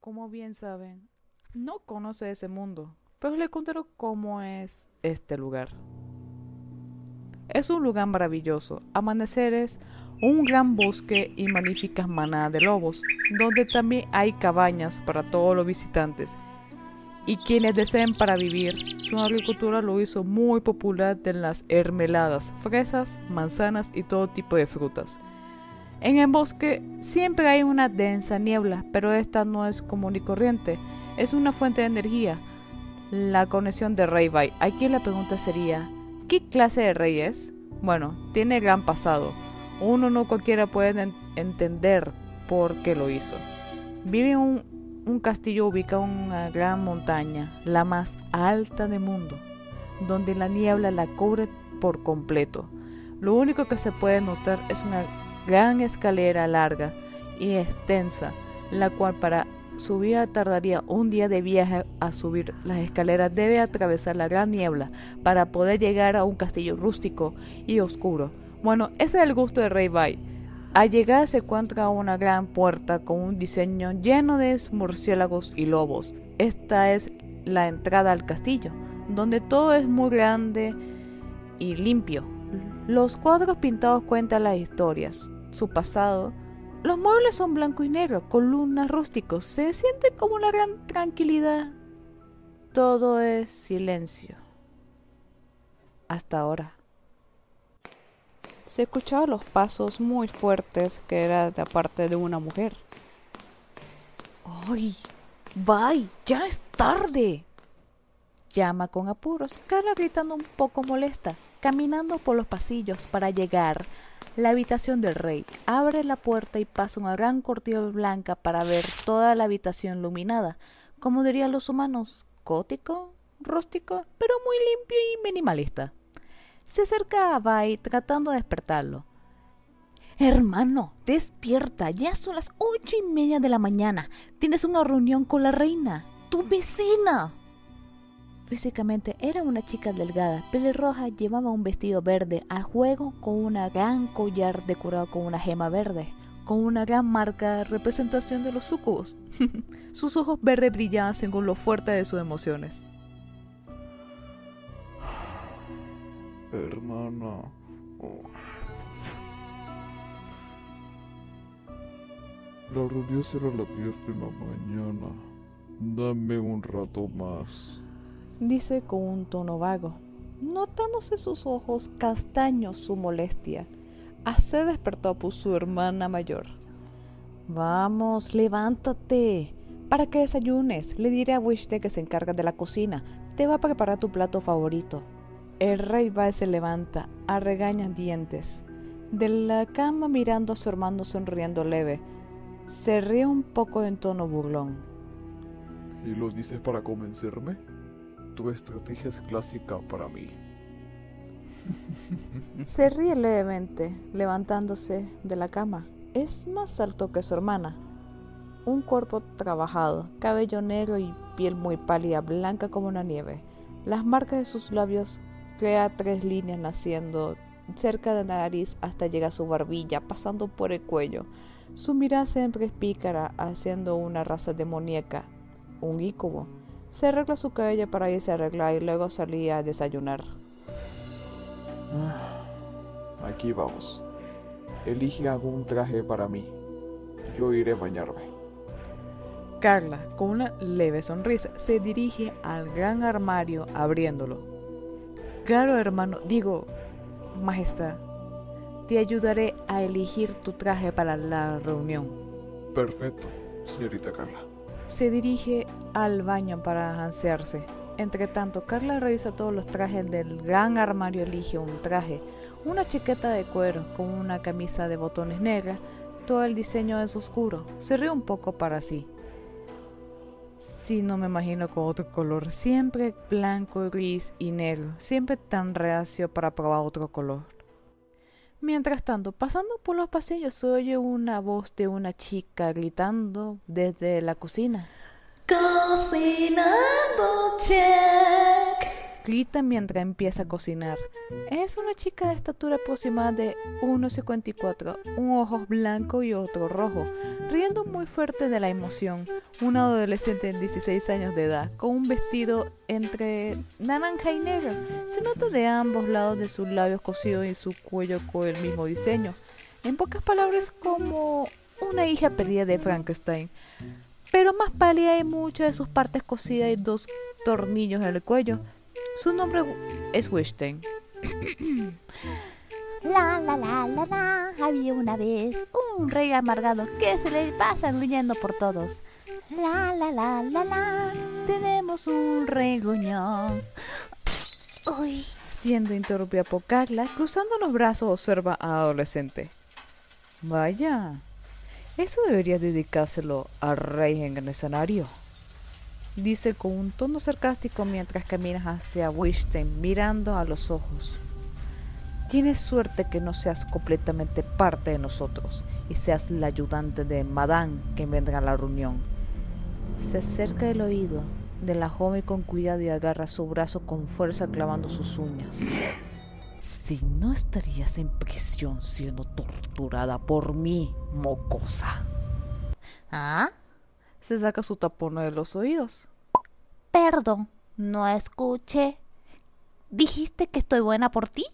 Como bien saben, no conoce ese mundo, pero le contaré cómo es este lugar. Es un lugar maravilloso, amaneceres, un gran bosque y magníficas manadas de lobos, donde también hay cabañas para todos los visitantes y quienes deseen para vivir. Su agricultura lo hizo muy popular en las hermeladas, fresas, manzanas y todo tipo de frutas. En el bosque siempre hay una densa niebla, pero esta no es común y corriente, es una fuente de energía. La conexión de Rey Bai. Aquí la pregunta sería, ¿qué clase de rey es? Bueno, tiene gran pasado. Uno no cualquiera puede entender por qué lo hizo. Vive en un un castillo ubicado en una gran montaña, la más alta del mundo, donde la niebla la cubre por completo. Lo único que se puede notar es una gran escalera larga y extensa, la cual para subir tardaría un día de viaje a subir las escaleras debe atravesar la gran niebla para poder llegar a un castillo rústico y oscuro. Bueno, ese es el gusto de Rey Bai al llegar se encuentra una gran puerta con un diseño lleno de murciélagos y lobos. Esta es la entrada al castillo, donde todo es muy grande y limpio. Los cuadros pintados cuentan las historias, su pasado. Los muebles son blanco y negro, columnas rústicos. Se siente como una gran tranquilidad. Todo es silencio. Hasta ahora. Se escuchaban los pasos muy fuertes que era de parte de una mujer. ¡Ay! ¡Bye! ¡Ya es tarde! Llama con apuros, Carla gritando un poco molesta, caminando por los pasillos para llegar la habitación del rey. Abre la puerta y pasa una gran cortina blanca para ver toda la habitación iluminada, como dirían los humanos, gótico, rústico, pero muy limpio y minimalista. Se acerca a Bai tratando de despertarlo. Hermano, despierta, ya son las ocho y media de la mañana. Tienes una reunión con la reina, tu vecina. Físicamente era una chica delgada, pelirroja, llevaba un vestido verde al juego con una gran collar decorado con una gema verde, con una gran marca representación de los sucubos. Sus ojos verdes brillaban según lo fuerte de sus emociones. hermana. La reunión será a las 10 de la mañana. Dame un rato más. Dice con un tono vago, notándose sus ojos castaños su molestia. Hace despertó a su hermana mayor. Vamos, levántate. Para que desayunes, le diré a Wishte que se encarga de la cocina. Te va a preparar tu plato favorito. El rey va se levanta, a regañas dientes. De la cama mirando a su hermano sonriendo leve. Se ríe un poco en tono burlón. ¿Y lo dices para convencerme? Estrategia es clásica para mí. Se ríe levemente, levantándose de la cama. Es más alto que su hermana. Un cuerpo trabajado, cabello negro y piel muy pálida, blanca como una nieve. Las marcas de sus labios crea tres líneas naciendo cerca de la nariz hasta llegar a su barbilla, pasando por el cuello. Su mirada siempre es pícara, haciendo una raza demoníaca, un ícubo. Se arregla su cabello para irse a arreglar y luego salía a desayunar. Ah, aquí vamos. Elige algún traje para mí. Yo iré a bañarme. Carla, con una leve sonrisa, se dirige al gran armario abriéndolo. Claro, hermano, digo, Majestad, te ayudaré a elegir tu traje para la reunión. Perfecto, señorita Carla. Se dirige al baño para ansearse. Entre tanto, Carla revisa todos los trajes del gran armario, elige un traje, una chaqueta de cuero con una camisa de botones negra, todo el diseño es oscuro. Se ríe un poco para sí. Si no me imagino con otro color. Siempre blanco, gris y negro. Siempre tan reacio para probar otro color. Mientras tanto, pasando por los pasillos, se oye una voz de una chica gritando desde la cocina. Cocinando. Grita mientras empieza a cocinar. Es una chica de estatura aproximada de 1,54, un ojo blanco y otro rojo, riendo muy fuerte de la emoción. Una adolescente de 16 años de edad, con un vestido entre naranja y negro. Se nota de ambos lados de sus labios cosidos y su cuello con el mismo diseño. En pocas palabras, como una hija perdida de Frankenstein. Pero más pálida y muchas de sus partes cosidas y dos tornillos en el cuello. Su nombre es Weinstein. La la la la la, había una vez un rey amargado que se le pasa gruñendo por todos. La la la la la, tenemos un rey gruñón. Uy, Siendo interrumpida por Carla, cruzando los brazos observa a adolescente. Vaya, eso debería dedicárselo al rey en el escenario. Dice con un tono sarcástico mientras caminas hacia Weinstein mirando a los ojos. Tienes suerte que no seas completamente parte de nosotros y seas la ayudante de Madame que vendrá a la reunión. Se acerca el oído de la joven con cuidado y agarra su brazo con fuerza clavando sus uñas. Si no estarías en prisión siendo torturada por mí, mocosa. ¿ah? Se saca su tapón de los oídos. Perdón, no escuché. ¿Dijiste que estoy buena por ti?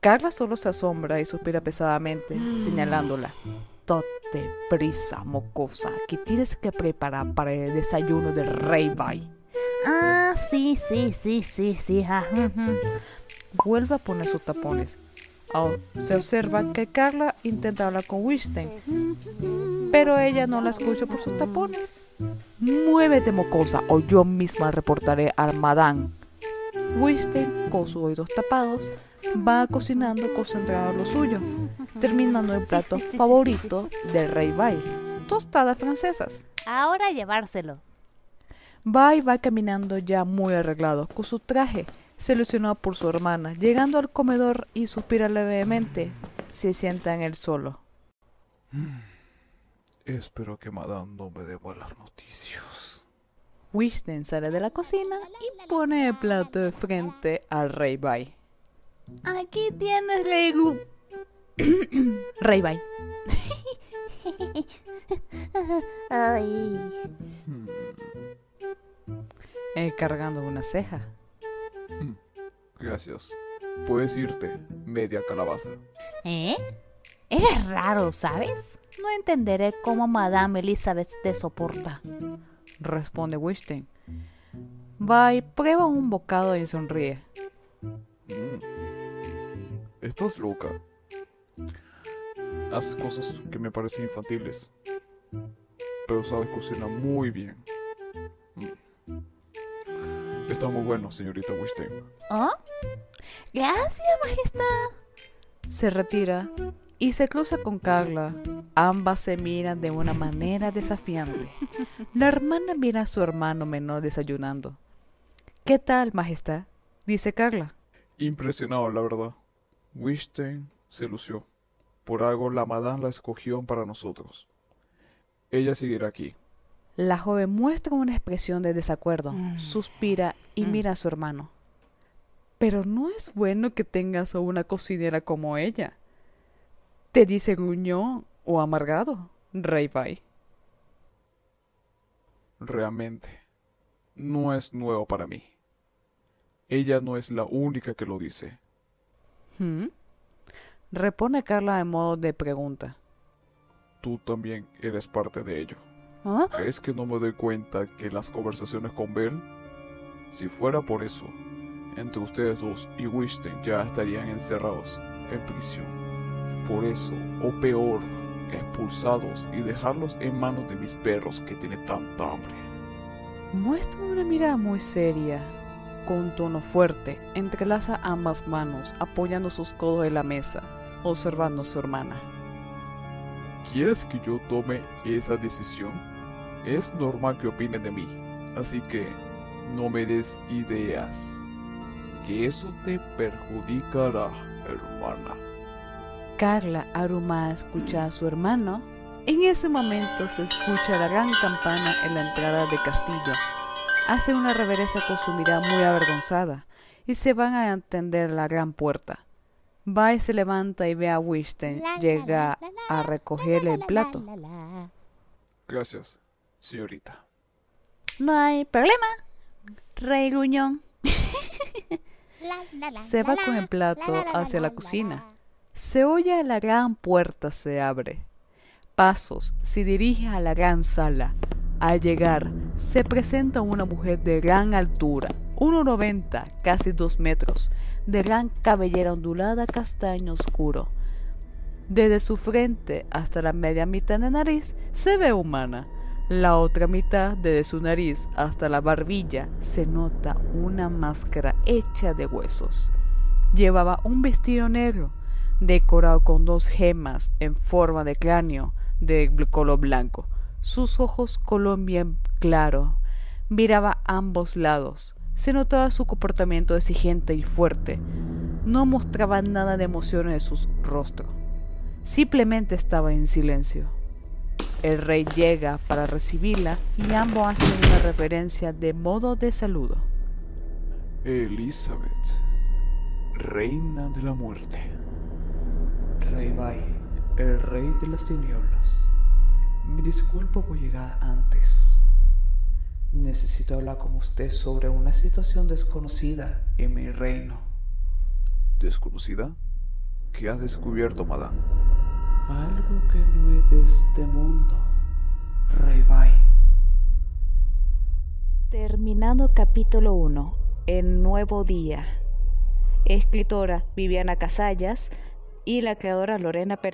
Carla solo se asombra y suspira pesadamente, señalándola. Date prisa, mocosa, que tienes que preparar para el desayuno del rey Bai. Ah, sí, sí, sí, sí, sí. Vuelve a poner sus tapones. Ah, se observa que Carla intenta hablar con Weinstein, pero ella no la escucha por sus tapones. Muévete, mocosa, o yo misma reportaré al Madame. Weinstein, con sus oídos tapados, va cocinando concentrado en lo suyo, terminando el plato favorito del rey Bai, tostadas francesas. Ahora a llevárselo. Bai va caminando ya muy arreglado, con su traje seleccionado por su hermana, llegando al comedor y suspira levemente. Se sienta en el solo. Espero que Madame no me dé malas noticias. Weinstein sale de la cocina y pone el plato de frente al rey Bai. Aquí tienes, Rey Gu- Rey Bai. Ay. Eh, cargando una ceja. Gracias. Puedes irte, media calabaza. ¿Eh? Eres raro, ¿sabes? No entenderé cómo Madame Elizabeth te soporta. Responde Weinstein. Bai prueba un bocado y sonríe. Mm. Estás loca. Haces cosas que me parecen infantiles. Pero sabes cocinar muy bien. Está muy bueno, señorita Weinstein. ¿Oh? Gracias, Majestad. Se retira y se cruza con Carla. Ambas se miran de una manera desafiante. La hermana mira a su hermano menor desayunando. ¿Qué tal, Majestad? dice Carla. Impresionado, la verdad. Weinstein se lució. Por algo la madame la escogió para nosotros. Ella seguirá aquí. La joven muestra una expresión de desacuerdo, Mm. suspira y Mm. mira a su hermano. Pero no es bueno que tengas a una cocinera como ella. Te dice gruñón o amargado, Rey Bai. Realmente, no es nuevo para mí. Ella no es la única que lo dice. ¿Mm? Repone Carla en modo de pregunta. Tú también eres parte de ello. ¿Oh? ¿Crees que no me doy cuenta que las conversaciones con Bell? Si fuera por eso, entre ustedes dos y Weinstein ya estarían encerrados en prisión. Por eso, o peor, expulsados y dejarlos en manos de mis perros que tienen tanta hambre. Muestra una mirada muy seria, con tono fuerte, entrelaza ambas manos, apoyando sus codos en la mesa, observando a su hermana. ¿Quieres que yo tome esa decisión? Es normal que opinen de mí, así que no me des ideas. Que eso te perjudicará, hermana. Carla, arrumada, escucha a su hermano. En ese momento se escucha la gran campana en la entrada del castillo. hacen una reverencia con su mirada muy avergonzada y se van a atender la gran puerta. Va y se levanta y ve a Winston. Llega a recogerle el plato. Gracias, señorita. No hay problema, Rey Gruñón. Se va con el plato hacia la cocina. Se oye la gran puerta se abre. Pasos se dirige a la gran sala. Al llegar, se presenta una mujer de gran altura, 1,90, casi 2 metros, de gran cabellera ondulada castaño oscuro. Desde su frente hasta la media mitad de nariz se ve humana. La otra mitad, desde su nariz hasta la barbilla, se nota una máscara hecha de huesos. Llevaba un vestido negro, decorado con dos gemas en forma de cráneo de color blanco. Sus ojos color bien claro. Miraba a ambos lados. Se notaba su comportamiento exigente y fuerte. No mostraba nada de emoción en su rostro. Simplemente estaba en silencio. El rey llega para recibirla y ambos hacen una reverencia de modo de saludo. Elizabeth, reina de la muerte. Rey Bai, el rey de las tinieblas. Me disculpo por llegar antes. Necesito hablar con usted sobre una situación desconocida en mi reino. ¿Desconocida? ¿Qué has descubierto, madame? Algo que no es de este mundo, Rey Bai. Terminado capítulo 1. El nuevo día. Escritora Viviana Casallas y la creadora Lorena Pereda.